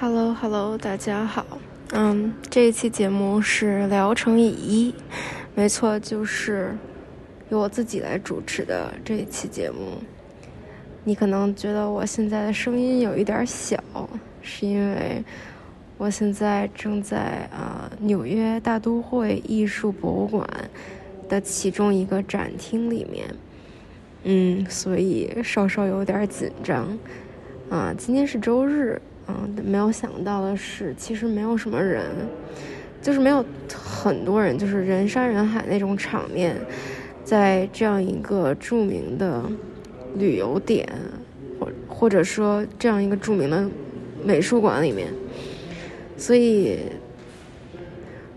Hello Hello，大家好。嗯，这一期节目是聊城以一，没错，就是由我自己来主持的这一期节目。你可能觉得我现在的声音有一点小，是因为我现在正在啊纽约大都会艺术博物馆的其中一个展厅里面，嗯，所以稍稍有点紧张。啊，今天是周日。嗯，没有想到的是，其实没有什么人，就是没有很多人，就是人山人海那种场面，在这样一个著名的旅游点，或或者说这样一个著名的美术馆里面，所以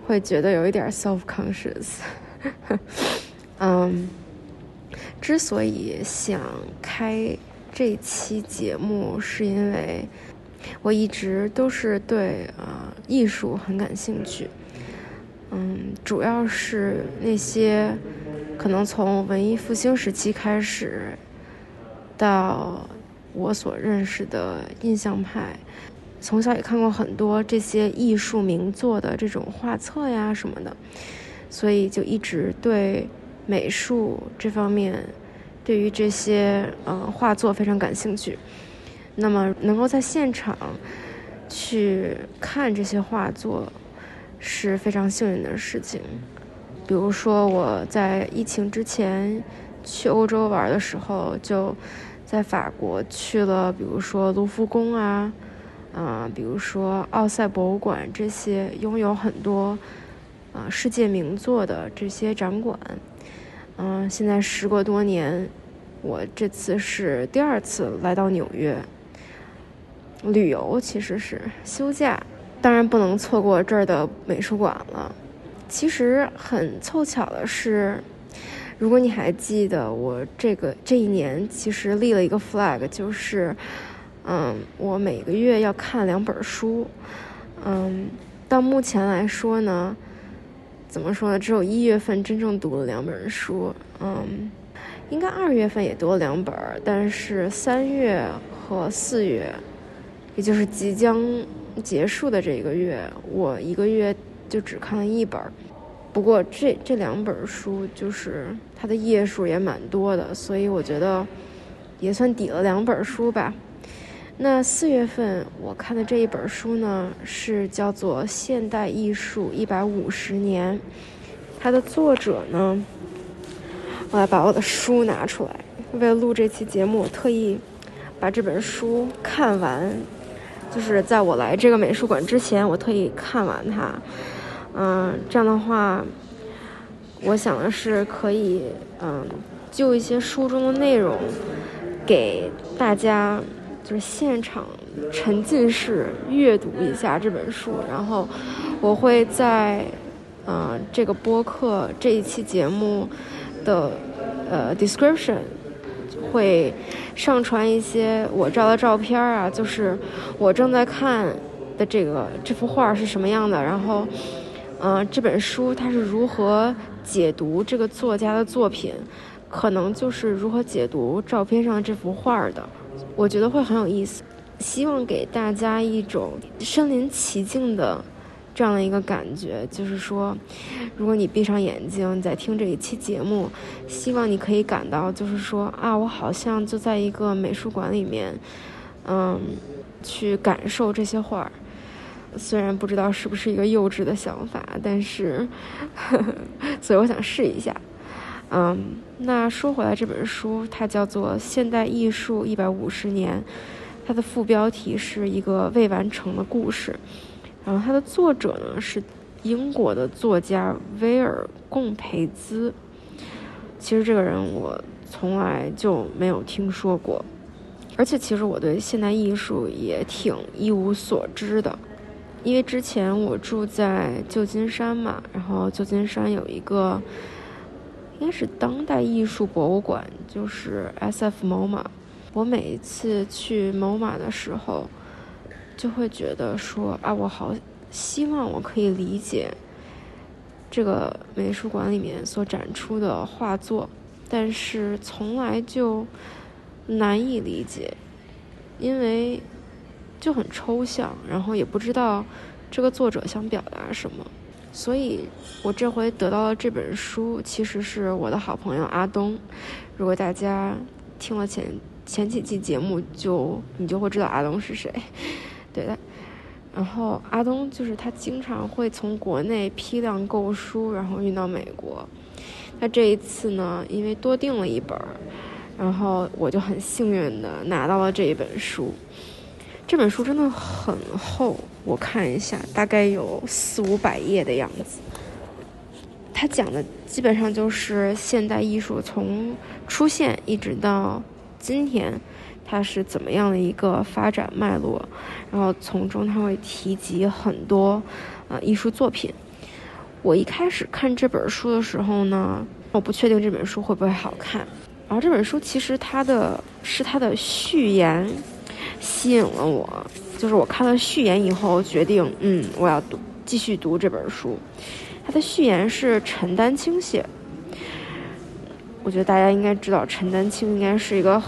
会觉得有一点 self conscious。嗯，之所以想开这期节目，是因为。我一直都是对啊艺术很感兴趣，嗯，主要是那些可能从文艺复兴时期开始到我所认识的印象派，从小也看过很多这些艺术名作的这种画册呀什么的，所以就一直对美术这方面，对于这些呃画作非常感兴趣。那么，能够在现场去看这些画作是非常幸运的事情。比如说，我在疫情之前去欧洲玩的时候，就在法国去了，比如说卢浮宫啊，啊，比如说奥赛博物馆这些拥有很多啊世界名作的这些展馆。嗯，现在时隔多年，我这次是第二次来到纽约。旅游其实是休假，当然不能错过这儿的美术馆了。其实很凑巧的是，如果你还记得我这个这一年，其实立了一个 flag，就是，嗯，我每个月要看两本书。嗯，到目前来说呢，怎么说呢？只有一月份真正读了两本书，嗯，应该二月份也读了两本，但是三月和四月。也就是即将结束的这一个月，我一个月就只看了一本儿。不过这这两本书就是它的页数也蛮多的，所以我觉得也算抵了两本书吧。那四月份我看的这一本书呢，是叫做《现代艺术一百五十年》，它的作者呢，我来把我的书拿出来，为了录这期节目，特意把这本书看完。就是在我来这个美术馆之前，我特意看完它，嗯，这样的话，我想的是可以，嗯，就一些书中的内容，给大家就是现场沉浸式阅读一下这本书，然后我会在，嗯，这个播客这一期节目的呃 description。会上传一些我照的照片啊，就是我正在看的这个这幅画是什么样的，然后，嗯，这本书它是如何解读这个作家的作品，可能就是如何解读照片上这幅画的，我觉得会很有意思，希望给大家一种身临其境的。这样的一个感觉，就是说，如果你闭上眼睛你在听这一期节目，希望你可以感到，就是说啊，我好像就在一个美术馆里面，嗯，去感受这些画儿。虽然不知道是不是一个幼稚的想法，但是，所以我想试一下。嗯，那说回来，这本书它叫做《现代艺术一百五十年》，它的副标题是一个未完成的故事。然后它的作者呢是英国的作家威尔贡培兹。其实这个人我从来就没有听说过，而且其实我对现代艺术也挺一无所知的，因为之前我住在旧金山嘛，然后旧金山有一个应该是当代艺术博物馆，就是 S.F. MoMA。我每一次去 MoMA 的时候。就会觉得说啊，我好希望我可以理解这个美术馆里面所展出的画作，但是从来就难以理解，因为就很抽象，然后也不知道这个作者想表达什么。所以，我这回得到了这本书，其实是我的好朋友阿东。如果大家听了前前几期节目，就你就会知道阿东是谁，对的。然后阿东就是他经常会从国内批量购书，然后运到美国。那这一次呢，因为多订了一本，然后我就很幸运的拿到了这一本书。这本书真的很厚，我看一下，大概有四五百页的样子。它讲的基本上就是现代艺术从出现一直到今天，它是怎么样的一个发展脉络。然后从中他会提及很多呃艺术作品。我一开始看这本书的时候呢，我不确定这本书会不会好看。然后这本书其实它的是它的序言。吸引了我，就是我看了序言以后，决定，嗯，我要读，继续读这本书。它的序言是陈丹青写，我觉得大家应该知道，陈丹青应该是一个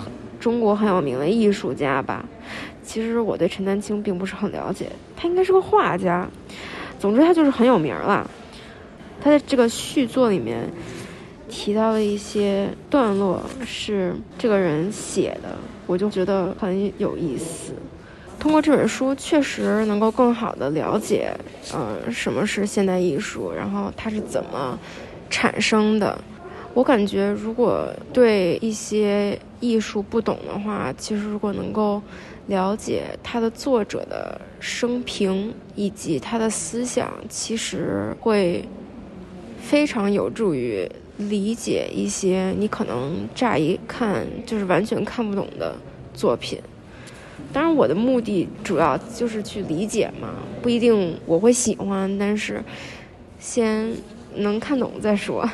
中国很有名的艺术家吧。其实我对陈丹青并不是很了解，他应该是个画家。总之，他就是很有名了。他在这个续作里面提到了一些段落，是这个人写的。我就觉得很有意思，通过这本书确实能够更好的了解，呃，什么是现代艺术，然后它是怎么产生的。我感觉如果对一些艺术不懂的话，其实如果能够了解它的作者的生平以及他的思想，其实会非常有助于。理解一些你可能乍一看就是完全看不懂的作品，当然我的目的主要就是去理解嘛，不一定我会喜欢，但是先能看懂再说。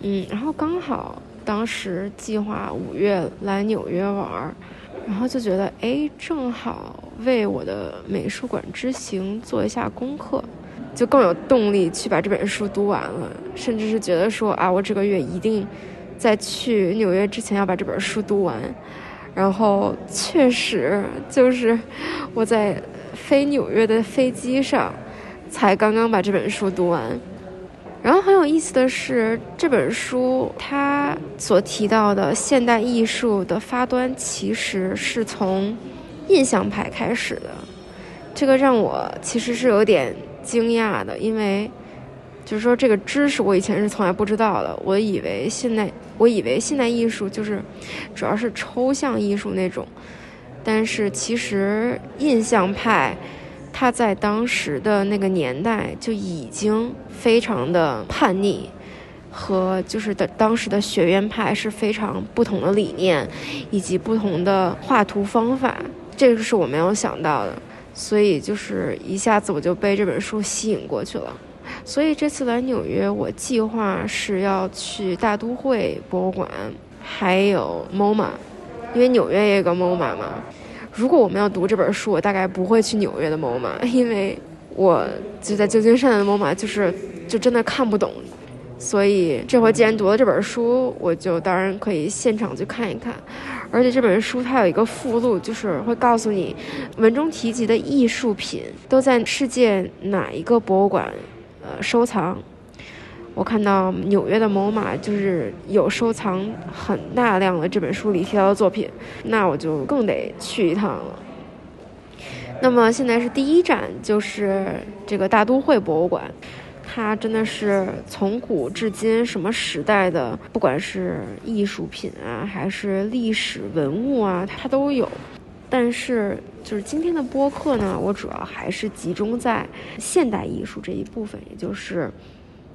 嗯，然后刚好当时计划五月来纽约玩，然后就觉得哎，正好为我的美术馆之行做一下功课。就更有动力去把这本书读完了，甚至是觉得说啊，我这个月一定在去纽约之前要把这本书读完。然后确实就是我在飞纽约的飞机上才刚刚把这本书读完。然后很有意思的是，这本书它所提到的现代艺术的发端其实是从印象派开始的，这个让我其实是有点。惊讶的，因为就是说这个知识我以前是从来不知道的。我以为现代，我以为现代艺术就是主要是抽象艺术那种，但是其实印象派他在当时的那个年代就已经非常的叛逆，和就是的当时的学院派是非常不同的理念以及不同的画图方法，这个是我没有想到的。所以就是一下子我就被这本书吸引过去了，所以这次来纽约，我计划是要去大都会博物馆，还有 MoMA，因为纽约也有个 MoMA 嘛。如果我们要读这本书，我大概不会去纽约的 MoMA，因为我就在旧金山的 MoMA，就是就真的看不懂。所以这回既然读了这本书，我就当然可以现场去看一看。而且这本书它有一个附录，就是会告诉你文中提及的艺术品都在世界哪一个博物馆，呃，收藏。我看到纽约的某马就是有收藏很大量的这本书里提到的作品，那我就更得去一趟了。那么现在是第一站，就是这个大都会博物馆。它真的是从古至今，什么时代的，不管是艺术品啊，还是历史文物啊，它都有。但是，就是今天的播客呢，我主要还是集中在现代艺术这一部分，也就是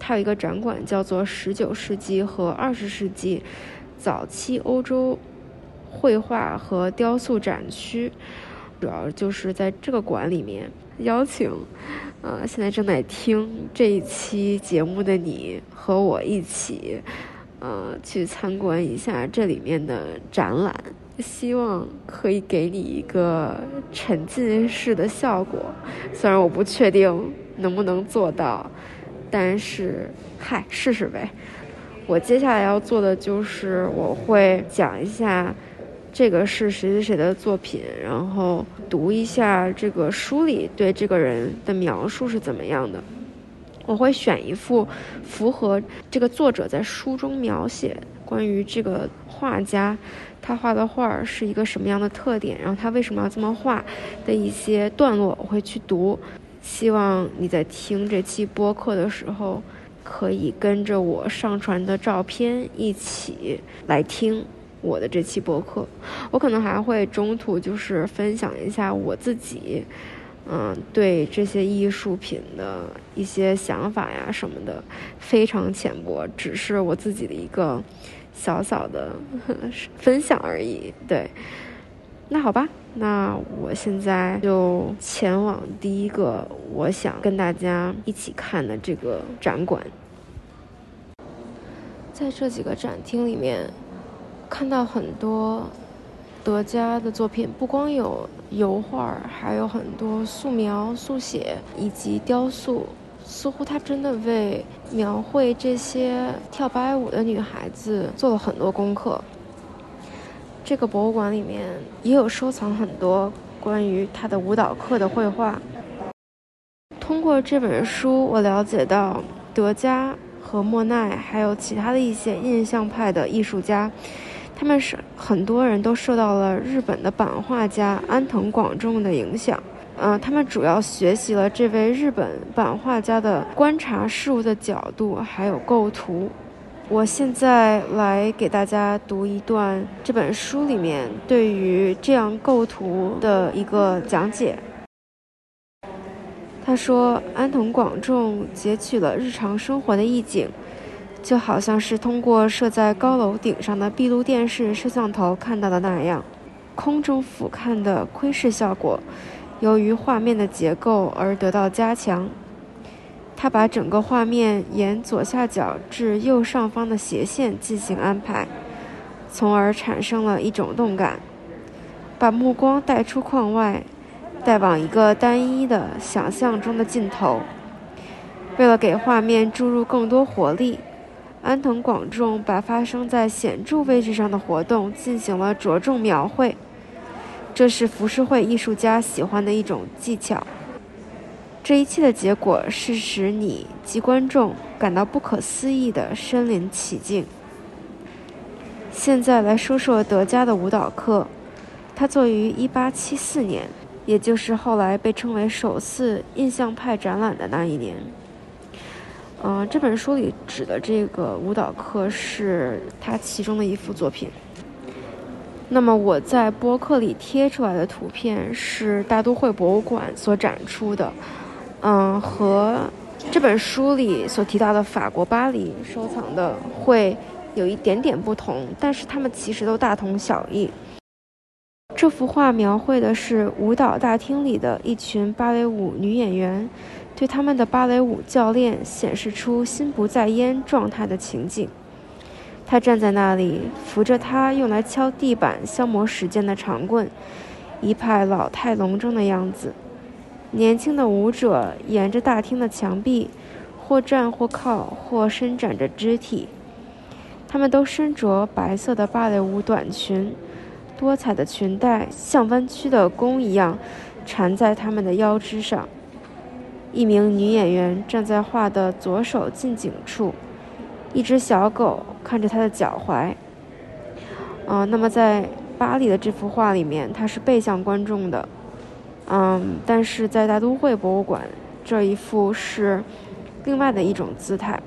它有一个展馆叫做“十九世纪和二十世纪早期欧洲绘画和雕塑展区”，主要就是在这个馆里面邀请。呃，现在正在听这一期节目的你和我一起，呃，去参观一下这里面的展览，希望可以给你一个沉浸式的效果。虽然我不确定能不能做到，但是嗨，试试呗。我接下来要做的就是我会讲一下这个是谁谁谁的作品，然后读一下这个书里对这个人的描述是怎么样的。我会选一幅符合这个作者在书中描写关于这个画家他画的画是一个什么样的特点，然后他为什么要这么画的一些段落，我会去读。希望你在听这期播客的时候，可以跟着我上传的照片一起来听。我的这期播客，我可能还会中途就是分享一下我自己，嗯，对这些艺术品的一些想法呀什么的，非常浅薄，只是我自己的一个小小的分享而已。对，那好吧，那我现在就前往第一个我想跟大家一起看的这个展馆，在这几个展厅里面。看到很多德加的作品，不光有油画，还有很多素描、速写以及雕塑。似乎他真的为描绘这些跳芭蕾舞的女孩子做了很多功课。这个博物馆里面也有收藏很多关于他的舞蹈课的绘画。通过这本书，我了解到德加和莫奈还有其他的一些印象派的艺术家。他们是很多人都受到了日本的版画家安藤广重的影响，嗯，他们主要学习了这位日本版画家的观察事物的角度，还有构图。我现在来给大家读一段这本书里面对于这样构图的一个讲解。他说，安藤广重截取了日常生活的意境。就好像是通过设在高楼顶上的闭路电视摄像头看到的那样，空中俯瞰的窥视效果，由于画面的结构而得到加强。他把整个画面沿左下角至右上方的斜线进行安排，从而产生了一种动感。把目光带出框外，带往一个单一的想象中的尽头。为了给画面注入更多活力。安藤广重把发生在显著位置上的活动进行了着重描绘，这是浮世绘艺术家喜欢的一种技巧。这一切的结果是使你及观众感到不可思议的身临其境。现在来说说德加的舞蹈课，他作于1874年，也就是后来被称为首次印象派展览的那一年。嗯，这本书里指的这个舞蹈课是他其中的一幅作品。那么我在播客里贴出来的图片是大都会博物馆所展出的，嗯，和这本书里所提到的法国巴黎收藏的会有一点点不同，但是它们其实都大同小异。这幅画描绘的是舞蹈大厅里的一群芭蕾舞女演员。对他们的芭蕾舞教练显示出心不在焉状态的情景。他站在那里，扶着他用来敲地板消磨时间的长棍，一派老态龙钟的样子。年轻的舞者沿着大厅的墙壁，或站或靠，或伸展着肢体。他们都身着白色的芭蕾舞短裙，多彩的裙带像弯曲的弓一样缠在他们的腰肢上。一名女演员站在画的左手近景处，一只小狗看着她的脚踝。啊，那么在巴黎的这幅画里面，它是背向观众的。嗯，但是在大都会博物馆这一幅是另外的一种姿态。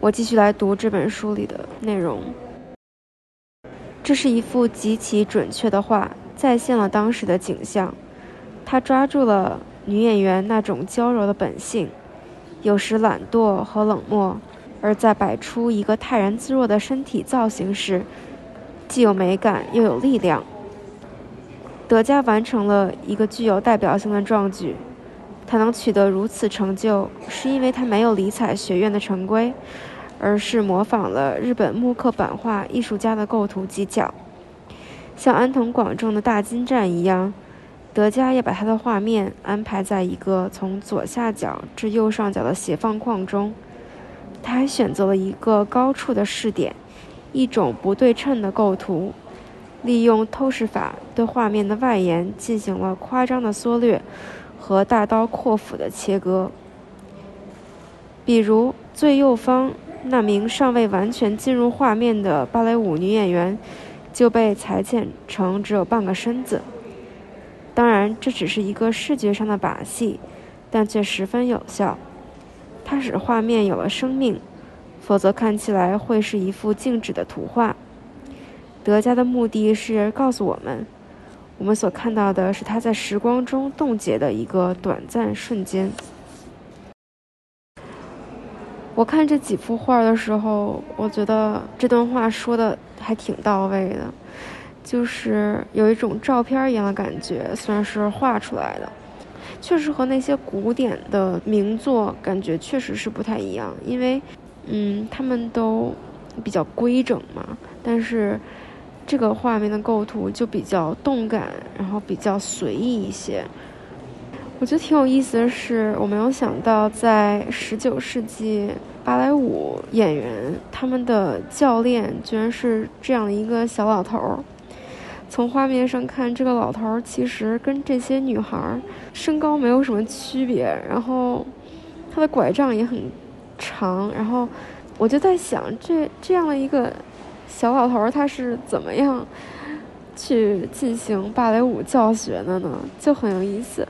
我继续来读这本书里的内容。这是一幅极其准确的画，再现了当时的景象。他抓住了。女演员那种娇柔的本性，有时懒惰和冷漠，而在摆出一个泰然自若的身体造型时，既有美感又有力量。德加完成了一个具有代表性的壮举，他能取得如此成就，是因为他没有理睬学院的成规，而是模仿了日本木刻版画艺术家的构图技巧，像安藤广正的大金站一样。德加也把他的画面安排在一个从左下角至右上角的斜放框中。他还选择了一个高处的视点，一种不对称的构图，利用透视法对画面的外延进行了夸张的缩略和大刀阔斧的切割。比如最右方那名尚未完全进入画面的芭蕾舞女演员，就被裁剪成只有半个身子。当然，这只是一个视觉上的把戏，但却十分有效。它使画面有了生命，否则看起来会是一幅静止的图画。德加的目的是告诉我们，我们所看到的是他在时光中冻结的一个短暂瞬间。我看这几幅画的时候，我觉得这段话说的还挺到位的，就是有一种照片一样的感觉，虽然是画出来的，确实和那些古典的名作感觉确实是不太一样，因为，嗯，他们都比较规整嘛，但是。这个画面的构图就比较动感，然后比较随意一些。我觉得挺有意思的是，我没有想到在十九世纪芭蕾舞演员他们的教练居然是这样的一个小老头儿。从画面上看，这个老头儿其实跟这些女孩身高没有什么区别，然后他的拐杖也很长，然后我就在想，这这样的一个。小老头他是怎么样去进行芭蕾舞教学的呢？就很有意思，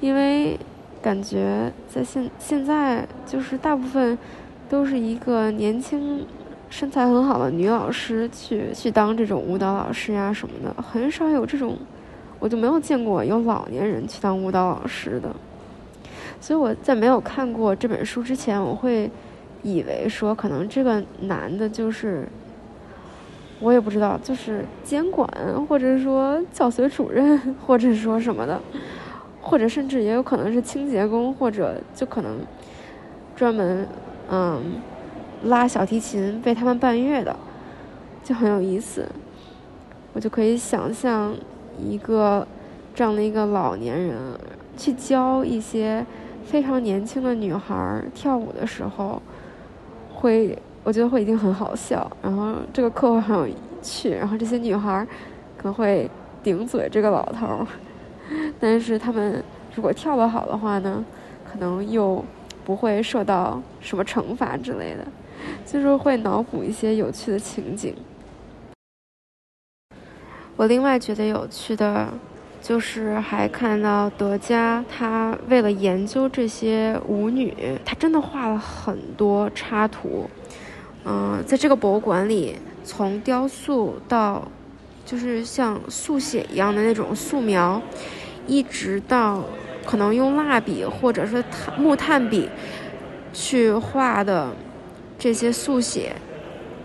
因为感觉在现现在就是大部分都是一个年轻、身材很好的女老师去去当这种舞蹈老师呀什么的，很少有这种，我就没有见过有老年人去当舞蹈老师的。所以我在没有看过这本书之前，我会以为说可能这个男的就是。我也不知道，就是监管，或者说教学主任，或者说什么的，或者甚至也有可能是清洁工，或者就可能专门嗯拉小提琴为他们伴乐的，就很有意思。我就可以想象一个这样的一个老年人去教一些非常年轻的女孩跳舞的时候，会。我觉得会一定很好笑，然后这个课会很有趣，然后这些女孩可能会顶嘴这个老头儿，但是他们如果跳得好的话呢，可能又不会受到什么惩罚之类的，就是会脑补一些有趣的情景。我另外觉得有趣的，就是还看到德加他为了研究这些舞女，他真的画了很多插图。嗯，在这个博物馆里，从雕塑到就是像速写一样的那种素描，一直到可能用蜡笔或者是炭木炭笔去画的这些速写，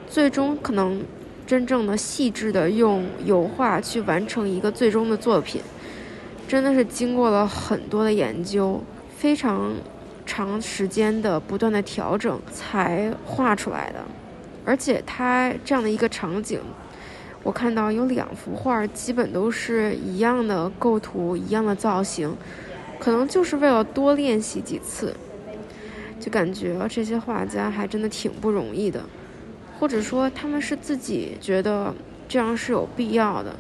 最终可能真正的细致的用油画去完成一个最终的作品，真的是经过了很多的研究，非常。长时间的不断的调整才画出来的，而且它这样的一个场景，我看到有两幅画基本都是一样的构图、一样的造型，可能就是为了多练习几次，就感觉这些画家还真的挺不容易的，或者说他们是自己觉得这样是有必要的。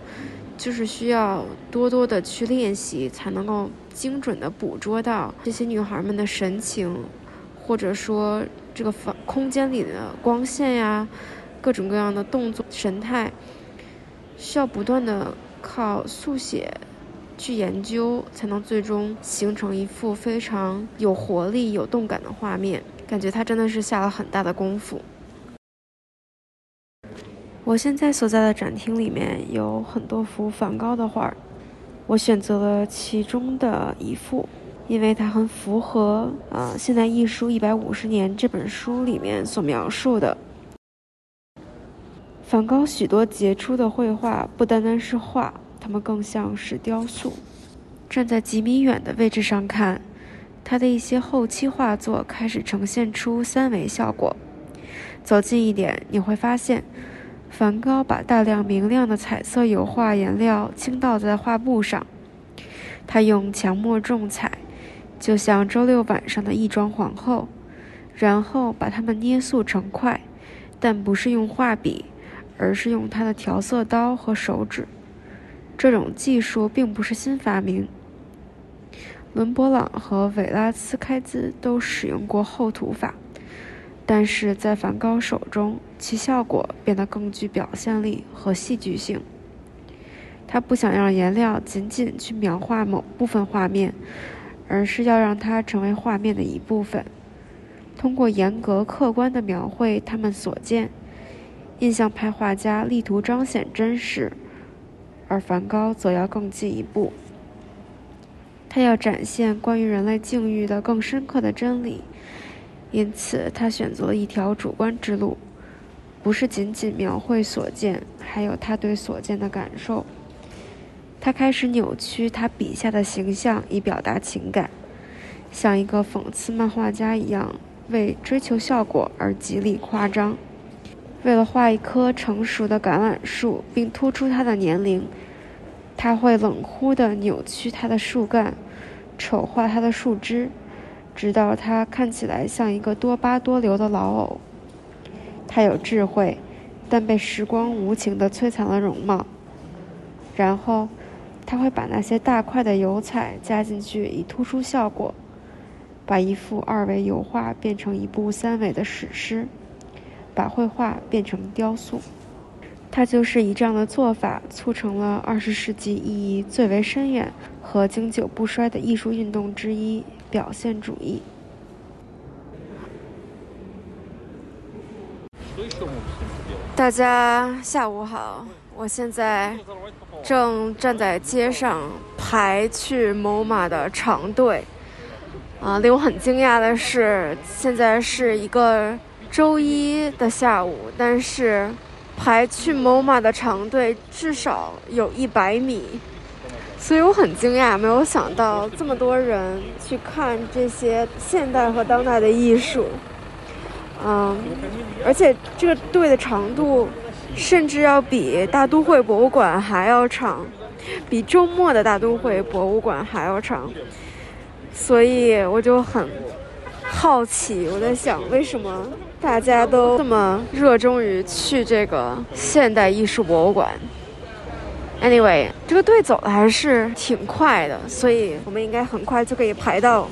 就是需要多多的去练习，才能够精准的捕捉到这些女孩们的神情，或者说这个房空间里的光线呀，各种各样的动作神态，需要不断的靠速写去研究，才能最终形成一幅非常有活力、有动感的画面。感觉他真的是下了很大的功夫。我现在所在的展厅里面有很多幅梵高的画，我选择了其中的一幅，因为它很符合啊《现代艺术一百五十年》这本书里面所描述的。梵高许多杰出的绘画不单单是画，它们更像是雕塑。站在几米远的位置上看，他的一些后期画作开始呈现出三维效果。走近一点，你会发现。梵高把大量明亮的彩色油画颜料倾倒在画布上，他用强墨重彩，就像周六晚上的亦庄皇后，然后把它们捏塑成块，但不是用画笔，而是用他的调色刀和手指。这种技术并不是新发明，伦勃朗和韦拉斯开兹都使用过厚涂法，但是在梵高手中，其效果变得更具表现力和戏剧性。他不想让颜料仅仅去描画某部分画面，而是要让它成为画面的一部分。通过严格客观的描绘他们所见，印象派画家力图彰显真实。而梵高则要更进一步，他要展现关于人类境遇的更深刻的真理，因此他选择了一条主观之路，不是仅仅描绘所见，还有他对所见的感受。他开始扭曲他笔下的形象以表达情感，像一个讽刺漫画家一样，为追求效果而极力夸张。为了画一棵成熟的橄榄树，并突出它的年龄，他会冷酷地扭曲它的树干，丑化它的树枝，直到它看起来像一个多疤多瘤的老偶。他有智慧，但被时光无情地摧残了容貌。然后，他会把那些大块的油彩加进去以突出效果，把一幅二维油画变成一部三维的史诗。把绘画变成雕塑，他就是以这样的做法促成了二十世纪意义最为深远和经久不衰的艺术运动之一——表现主义。大家下午好，我现在正站在街上排去某马的长队。啊，令我很惊讶的是，现在是一个。周一的下午，但是排去某马的长队至少有一百米，所以我很惊讶，没有想到这么多人去看这些现代和当代的艺术。嗯，而且这个队的长度甚至要比大都会博物馆还要长，比周末的大都会博物馆还要长，所以我就很好奇，我在想为什么。大家都这么热衷于去这个现代艺术博物馆。Anyway，这个队走的还是挺快的，所以我们应该很快就可以排到。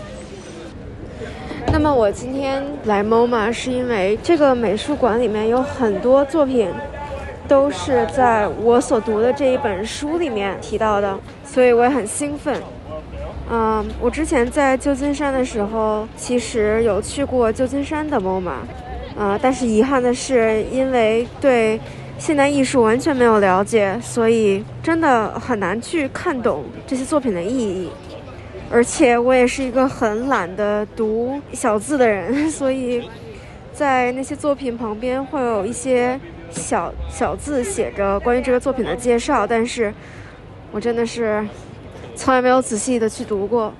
那么我今天来 MoMA 是因为这个美术馆里面有很多作品都是在我所读的这一本书里面提到的，所以我也很兴奋。嗯，我之前在旧金山的时候，其实有去过旧金山的 MoMA。啊，但是遗憾的是，因为对现代艺术完全没有了解，所以真的很难去看懂这些作品的意义。而且我也是一个很懒得读小字的人，所以在那些作品旁边会有一些小小字写着关于这个作品的介绍，但是我真的是从来没有仔细的去读过。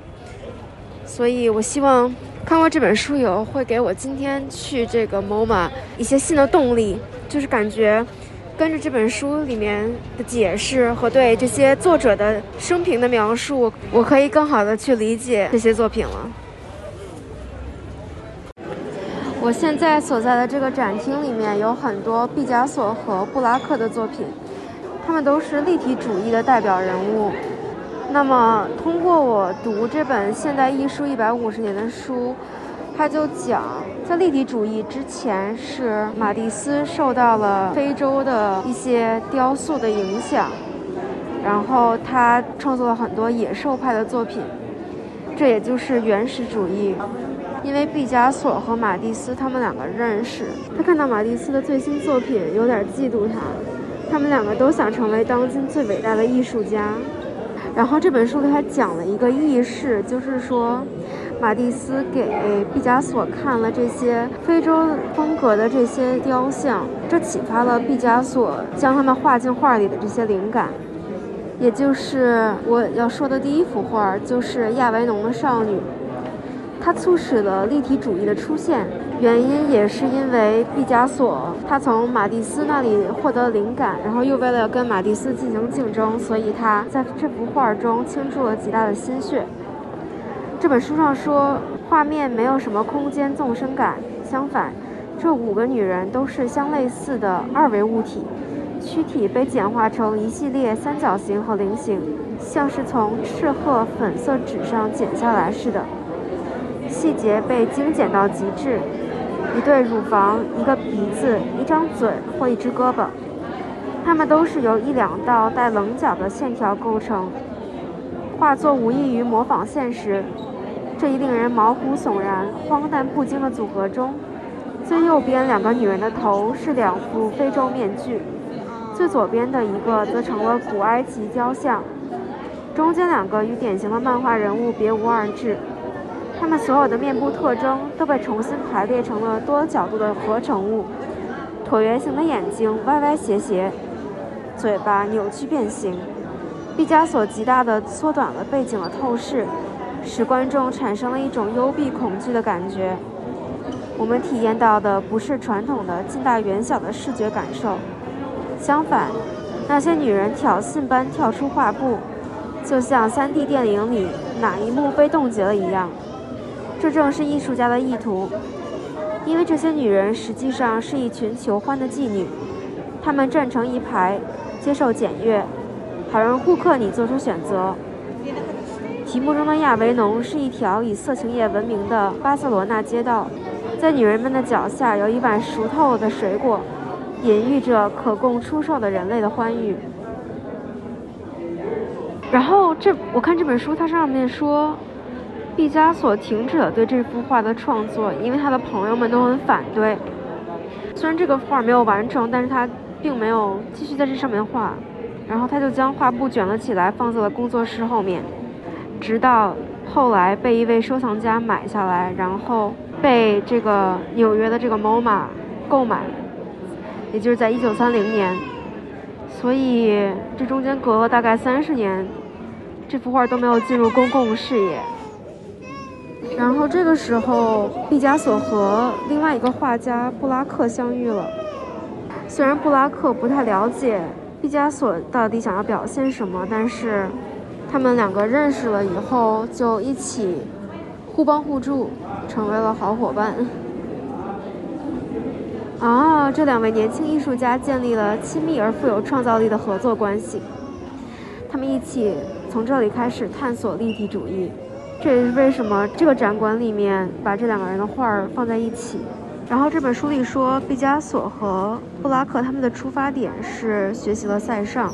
所以我希望。看过这本书以后，会给我今天去这个 MoMA 一些新的动力，就是感觉跟着这本书里面的解释和对这些作者的生平的描述，我可以更好的去理解这些作品了。我现在所在的这个展厅里面有很多毕加索和布拉克的作品，他们都是立体主义的代表人物。那么，通过我读这本《现代艺术一百五十年》的书，他就讲，在立体主义之前，是马蒂斯受到了非洲的一些雕塑的影响，然后他创作了很多野兽派的作品，这也就是原始主义。因为毕加索和马蒂斯他们两个认识，他看到马蒂斯的最新作品，有点嫉妒他，他们两个都想成为当今最伟大的艺术家。然后这本书给他讲了一个轶事，就是说，马蒂斯给毕加索看了这些非洲风格的这些雕像，这启发了毕加索将他们画进画里的这些灵感，也就是我要说的第一幅画，就是亚维农的少女。它促使了立体主义的出现，原因也是因为毕加索他从马蒂斯那里获得灵感，然后又为了跟马蒂斯进行竞争，所以他在这幅画中倾注了极大的心血。这本书上说，画面没有什么空间纵深感，相反，这五个女人都是相类似的二维物体，躯体被简化成一系列三角形和菱形，像是从赤褐粉色纸上剪下来似的。细节被精简到极致，一对乳房、一个鼻子、一张嘴或一只胳膊，它们都是由一两道带棱角的线条构成。画作无异于模仿现实。这一令人毛骨悚然、荒诞不经的组合中，最右边两个女人的头是两副非洲面具，最左边的一个则成了古埃及雕像，中间两个与典型的漫画人物别无二致。他们所有的面部特征都被重新排列成了多角度的合成物：椭圆形的眼睛歪歪斜斜，嘴巴扭曲变形。毕加索极大地缩短了背景的透视，使观众产生了一种幽闭恐惧的感觉。我们体验到的不是传统的近大远小的视觉感受，相反，那些女人挑衅般跳出画布，就像 3D 电影里哪一幕被冻结了一样。这正是艺术家的意图，因为这些女人实际上是一群求欢的妓女，她们站成一排，接受检阅，好让顾客你做出选择。题目中的亚维农是一条以色情业闻名的巴塞罗那街道，在女人们的脚下有一碗熟透的水果，隐喻着可供出售的人类的欢愉。然后这我看这本书，它上面说。毕加索停止了对这幅画的创作，因为他的朋友们都很反对。虽然这个画没有完成，但是他并没有继续在这上面画。然后他就将画布卷了起来，放在了工作室后面，直到后来被一位收藏家买下来，然后被这个纽约的这个 MoMA 购买，也就是在1930年。所以这中间隔了大概三十年，这幅画都没有进入公共视野。然后这个时候，毕加索和另外一个画家布拉克相遇了。虽然布拉克不太了解毕加索到底想要表现什么，但是他们两个认识了以后，就一起互帮互助，成为了好伙伴。啊，这两位年轻艺术家建立了亲密而富有创造力的合作关系。他们一起从这里开始探索立体主义。这也是为什么这个展馆里面把这两个人的画儿放在一起。然后这本书里说，毕加索和布拉克他们的出发点是学习了塞尚，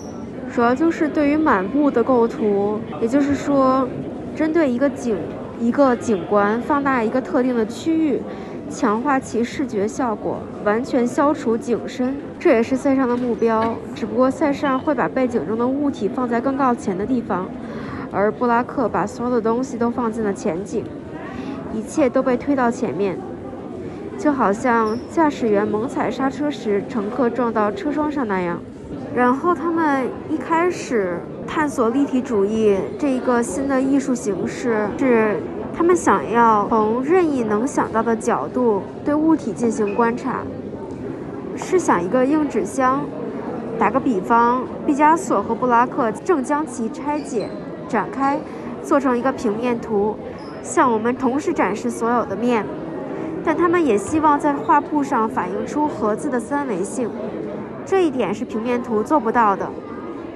主要就是对于满布的构图，也就是说，针对一个景、一个景观放大一个特定的区域，强化其视觉效果，完全消除景深。这也是塞尚的目标，只不过塞尚会把背景中的物体放在更靠前的地方。而布拉克把所有的东西都放进了前景，一切都被推到前面，就好像驾驶员猛踩刹车时乘客撞到车窗上那样。然后他们一开始探索立体主义这一个新的艺术形式，是他们想要从任意能想到的角度对物体进行观察。试想一个硬纸箱，打个比方，毕加索和布拉克正将其拆解。展开，做成一个平面图，向我们同时展示所有的面。但他们也希望在画布上反映出盒子的三维性，这一点是平面图做不到的。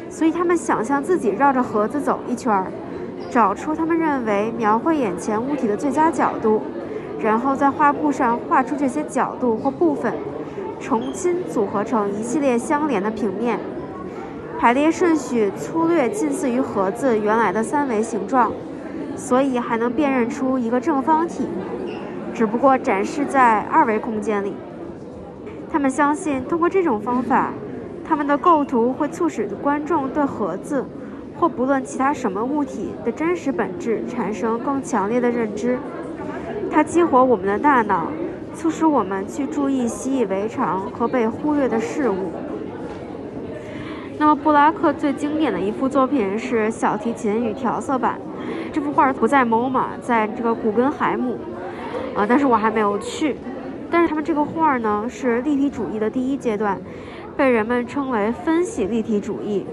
所以他们想象自己绕着盒子走一圈，找出他们认为描绘眼前物体的最佳角度，然后在画布上画出这些角度或部分，重新组合成一系列相连的平面。排列顺序粗略近似于盒子原来的三维形状，所以还能辨认出一个正方体，只不过展示在二维空间里。他们相信，通过这种方法，他们的构图会促使观众对盒子，或不论其他什么物体的真实本质产生更强烈的认知。它激活我们的大脑，促使我们去注意习以为常和被忽略的事物。那么，布拉克最经典的一幅作品是小提琴与调色板。这幅画不在 MoMA，在这个古根海姆，啊，但是我还没有去。但是他们这个画呢，是立体主义的第一阶段，被人们称为分析立体主义。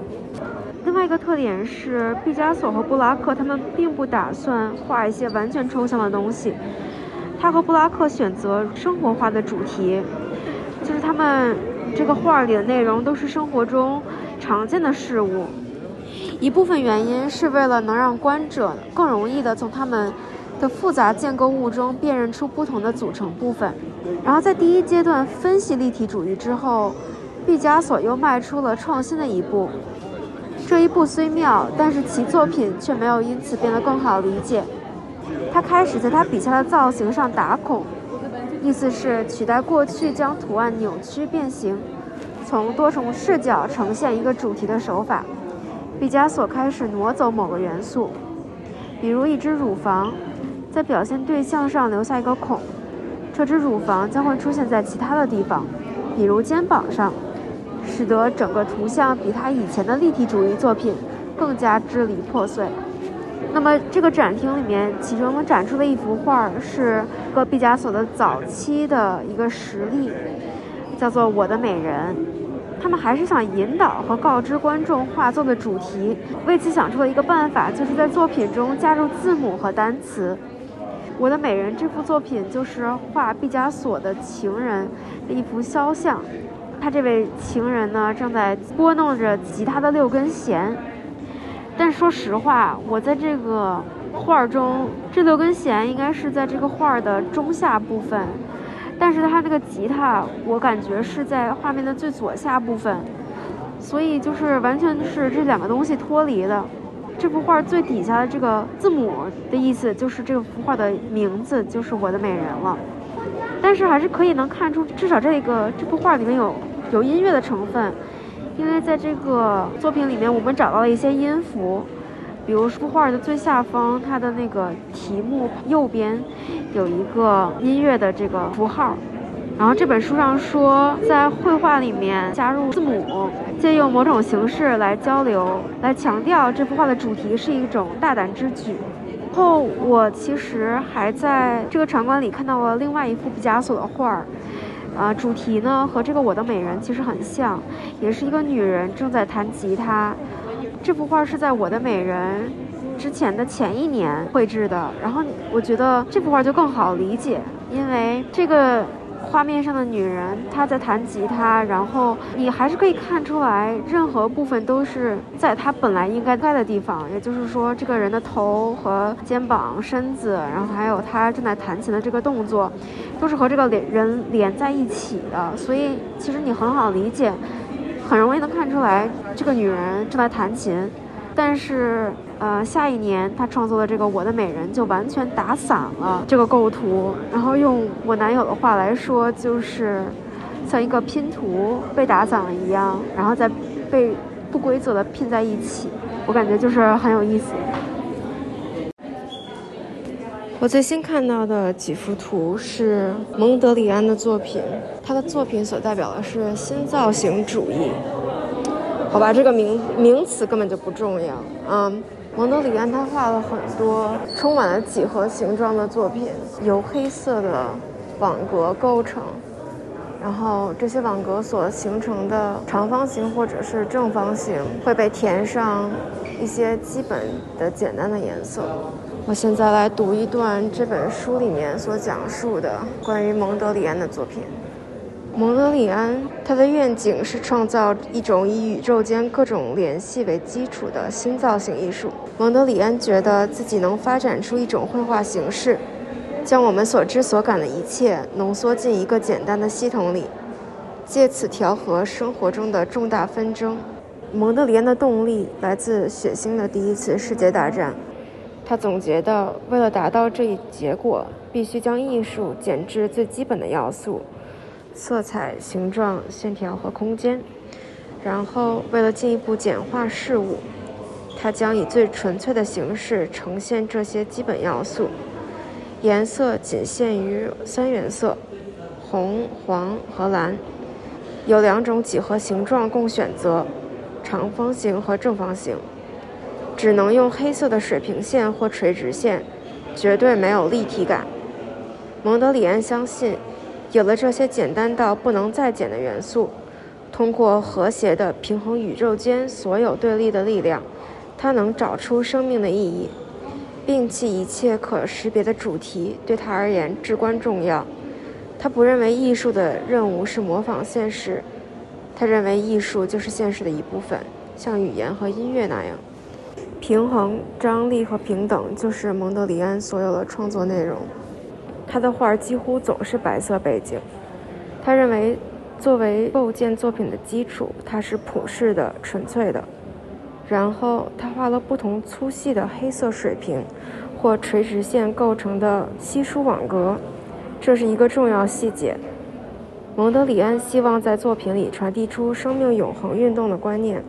另外一个特点是，毕加索和布拉克他们并不打算画一些完全抽象的东西。他和布拉克选择生活化的主题，就是他们。这个画里的内容都是生活中常见的事物。一部分原因是为了能让观者更容易地从他们的复杂建构物中辨认出不同的组成部分。然后在第一阶段分析立体主义之后，毕加索又迈出了创新的一步。这一步虽妙，但是其作品却没有因此变得更好理解。他开始在他笔下的造型上打孔，意思是取代过去将图案扭曲变形，从多重视角呈现一个主题的手法。毕加索开始挪走某个元素，比如一只乳房，在表现对象上留下一个孔，这只乳房将会出现在其他的地方，比如肩膀上，使得整个图像比他以前的立体主义作品更加支离破碎。那么，这个展厅里面，其中展出的一幅画是个毕加索的早期的一个实例，叫做《我的美人》。他们还是想引导和告知观众画作的主题，为此想出了一个办法，就是在作品中加入字母和单词。我的美人这幅作品就是画毕加索的情人的一幅肖像，他这位情人呢正在拨弄着吉他的六根弦。但说实话，我在这个画中，这六根弦应该是在这个画的中下部分。但是他那个吉他，我感觉是在画面的最左下部分，所以就是完全是这两个东西脱离的。这幅画最底下的这个字母的意思，就是这幅画的名字就是我的美人了。但是还是可以能看出，至少这个这幅画里面有有音乐的成分，因为在这个作品里面，我们找到了一些音符。比如书画的最下方，它的那个题目右边有一个音乐的这个符号，然后这本书上说，在绘画里面加入字母，借用某种形式来交流，来强调这幅画的主题是一种大胆之举。后我其实还在这个场馆里看到了另外一幅毕加索的画儿，啊，主题呢和这个我的美人其实很像，也是一个女人正在弹吉他。这幅画是在我的美人之前的前一年绘制的，然后我觉得这幅画就更好理解，因为这个画面上的女人她在弹吉他，然后你还是可以看出来，任何部分都是在她本来应该在的地方，也就是说，这个人的头和肩膀、身子，然后还有她正在弹琴的这个动作，都是和这个连人连在一起的，所以其实你很好理解。很容易能看出来，这个女人正在弹琴，但是，呃，下一年他创作的这个《我的美人》就完全打散了这个构图，然后用我男友的话来说，就是像一个拼图被打散了一样，然后再被不规则的拼在一起，我感觉就是很有意思。我最新看到的几幅图是蒙德里安的作品，他的作品所代表的是新造型主义。好吧，这个名名词根本就不重要。嗯，蒙德里安他画了很多充满了几何形状的作品，由黑色的网格构成，然后这些网格所形成的长方形或者是正方形会被填上一些基本的简单的颜色。我现在来读一段这本书里面所讲述的关于蒙德里安的作品。蒙德里安他的愿景是创造一种以宇宙间各种联系为基础的新造型艺术。蒙德里安觉得自己能发展出一种绘画形式，将我们所知所感的一切浓缩进一个简单的系统里，借此调和生活中的重大纷争。蒙德里安的动力来自血腥的第一次世界大战。他总结的，为了达到这一结果，必须将艺术减至最基本的要素：色彩、形状、线条和空间。然后，为了进一步简化事物，他将以最纯粹的形式呈现这些基本要素。颜色仅限于三原色：红、黄和蓝。有两种几何形状供选择：长方形和正方形。只能用黑色的水平线或垂直线，绝对没有立体感。蒙德里安相信，有了这些简单到不能再简的元素，通过和谐的平衡宇宙间所有对立的力量，他能找出生命的意义，摒弃一切可识别的主题对他而言至关重要。他不认为艺术的任务是模仿现实，他认为艺术就是现实的一部分，像语言和音乐那样。平衡、张力和平等就是蒙德里安所有的创作内容。他的画几乎总是白色背景。他认为，作为构建作品的基础，它是普世的、纯粹的。然后他画了不同粗细的黑色水平或垂直线构成的稀疏网格，这是一个重要细节。蒙德里安希望在作品里传递出生命永恒运动的观念。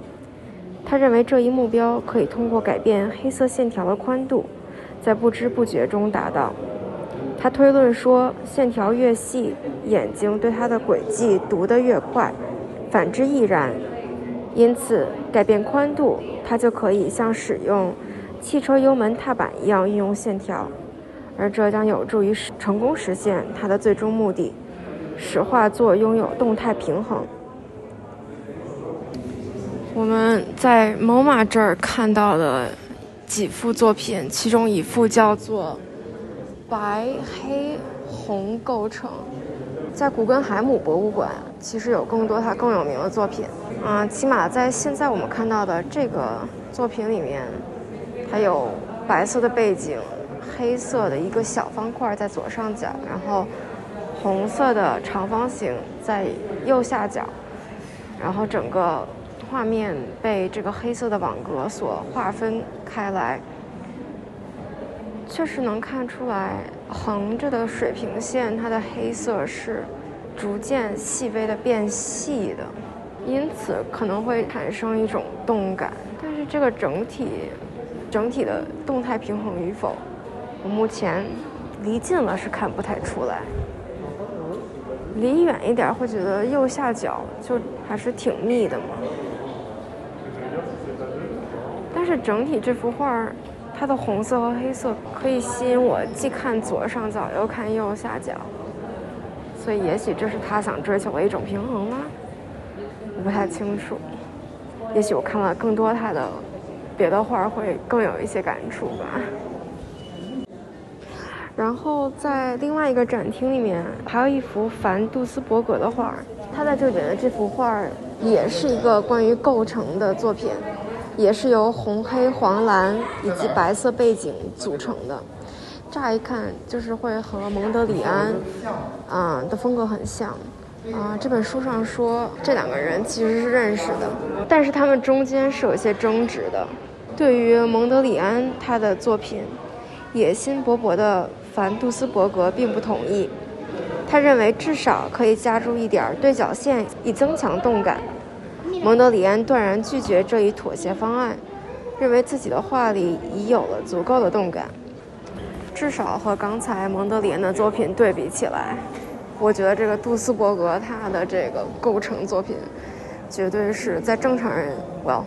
他认为这一目标可以通过改变黑色线条的宽度，在不知不觉中达到。他推论说，线条越细，眼睛对它的轨迹读得越快；反之亦然。因此，改变宽度，它就可以像使用汽车油门踏板一样运用线条，而这将有助于成功实现它的最终目的。使画作拥有动态平衡。我们在 MoMA 这儿看到的几幅作品，其中一幅叫做“白黑红构成”。在古根海姆博物馆，其实有更多他更有名的作品。啊，起码在现在我们看到的这个作品里面，它有白色的背景，黑色的一个小方块在左上角，然后。红色的长方形在右下角，然后整个画面被这个黑色的网格所划分开来，确实能看出来横着的水平线它的黑色是逐渐细微的变细的，因此可能会产生一种动感。但是这个整体整体的动态平衡与否，我目前离近了是看不太出来。离远一点会觉得右下角就还是挺密的嘛，但是整体这幅画儿它的红色和黑色可以吸引我既看左上角又看右下角，所以也许这是他想追求的一种平衡吗？我不太清楚，也许我看了更多他的别的画会更有一些感触吧。然后在另外一个展厅里面，还有一幅凡杜斯伯格的画。他在这里边的这幅画也是一个关于构成的作品，也是由红、黑、黄、蓝以及白色背景组成的。乍一看就是会和蒙德里安，啊的风格很像。啊，这本书上说这两个人其实是认识的，但是他们中间是有些争执的。对于蒙德里安他的作品，野心勃勃的。凡杜斯伯格并不同意，他认为至少可以加入一点对角线以增强动感。蒙德里安断然拒绝这一妥协方案，认为自己的画里已有了足够的动感。至少和刚才蒙德里安的作品对比起来，我觉得这个杜斯伯格他的这个构成作品，绝对是在正常人，well，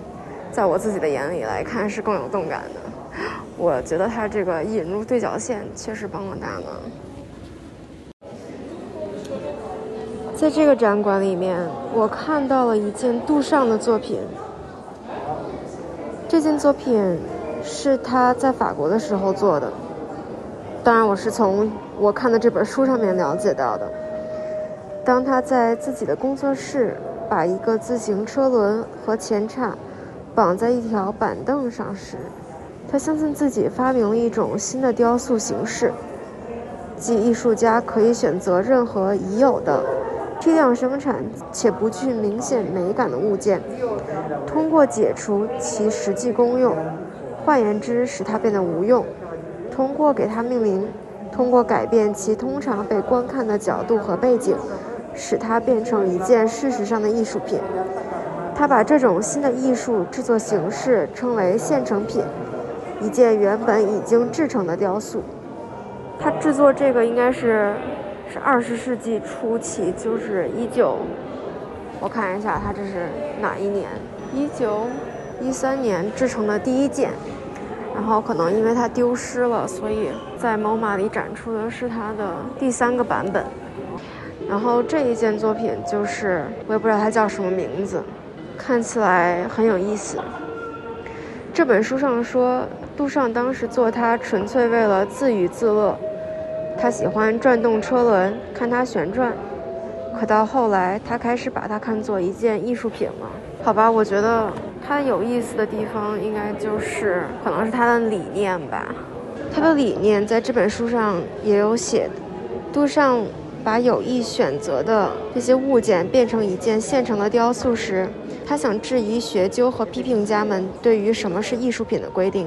在我自己的眼里来看是更有动感的。我觉得他这个引入对角线确实帮了大忙。在这个展馆里面，我看到了一件杜尚的作品。这件作品是他在法国的时候做的，当然我是从我看的这本书上面了解到的。当他在自己的工作室把一个自行车轮和前叉绑在一条板凳上时。他相信自己发明了一种新的雕塑形式，即艺术家可以选择任何已有的、批量生产且不具明显美感的物件，通过解除其实际功用，换言之，使它变得无用；通过给它命名，通过改变其通常被观看的角度和背景，使它变成一件事实上的艺术品。他把这种新的艺术制作形式称为现成品。一件原本已经制成的雕塑，他制作这个应该是是二十世纪初期，就是一九，我看一下，他这是哪一年？一九一三年制成的第一件，然后可能因为它丢失了，所以在 MoMA 里展出的是它的第三个版本。然后这一件作品就是我也不知道它叫什么名字，看起来很有意思。这本书上说。杜尚当时做它纯粹为了自娱自乐，他喜欢转动车轮，看它旋转，可到后来，他开始把它看作一件艺术品了。好吧，我觉得他有意思的地方，应该就是可能是他的理念吧。他的理念在这本书上也有写。杜尚把有意选择的这些物件变成一件现成的雕塑时，他想质疑学究和批评家们对于什么是艺术品的规定。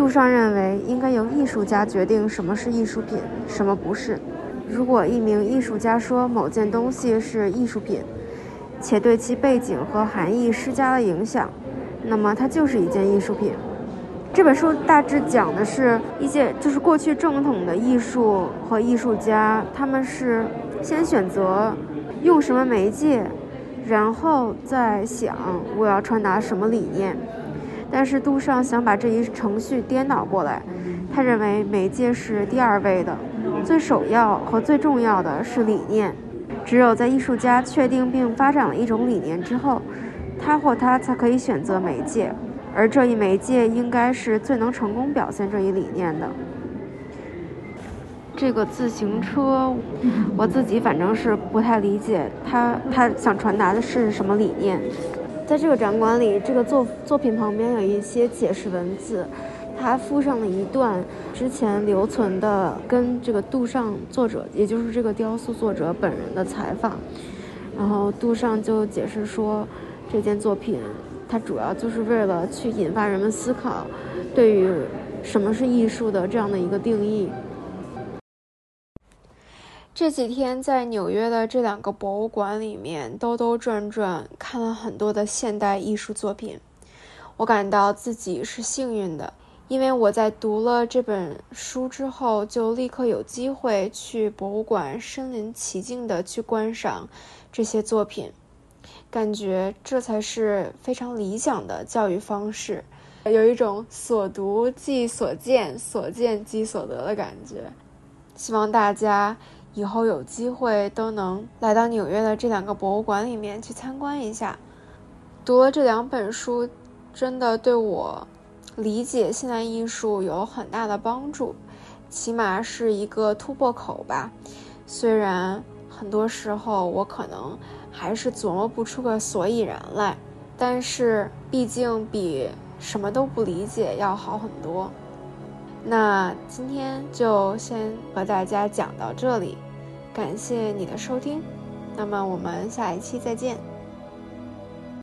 杜尚认为，应该由艺术家决定什么是艺术品，什么不是。如果一名艺术家说某件东西是艺术品，且对其背景和含义施加了影响，那么它就是一件艺术品。这本书大致讲的是一些就是过去正统的艺术和艺术家，他们是先选择用什么媒介，然后再想我要传达什么理念。但是杜尚想把这一程序颠倒过来，他认为媒介是第二位的，最首要和最重要的是理念。只有在艺术家确定并发展了一种理念之后，他或他才可以选择媒介，而这一媒介应该是最能成功表现这一理念的。这个自行车，我自己反正是不太理解他他想传达的是什么理念。在这个展馆里，这个作作品旁边有一些解释文字，它附上了一段之前留存的跟这个杜尚作者，也就是这个雕塑作者本人的采访。然后杜尚就解释说，这件作品它主要就是为了去引发人们思考，对于什么是艺术的这样的一个定义。这几天在纽约的这两个博物馆里面兜兜转转，看了很多的现代艺术作品。我感到自己是幸运的，因为我在读了这本书之后，就立刻有机会去博物馆身临其境的去观赏这些作品，感觉这才是非常理想的教育方式，有一种所读即所见，所见即所得的感觉。希望大家。以后有机会都能来到纽约的这两个博物馆里面去参观一下。读了这两本书，真的对我理解现代艺术有很大的帮助，起码是一个突破口吧。虽然很多时候我可能还是琢磨不出个所以然来，但是毕竟比什么都不理解要好很多。那今天就先和大家讲到这里，感谢你的收听，那么我们下一期再见。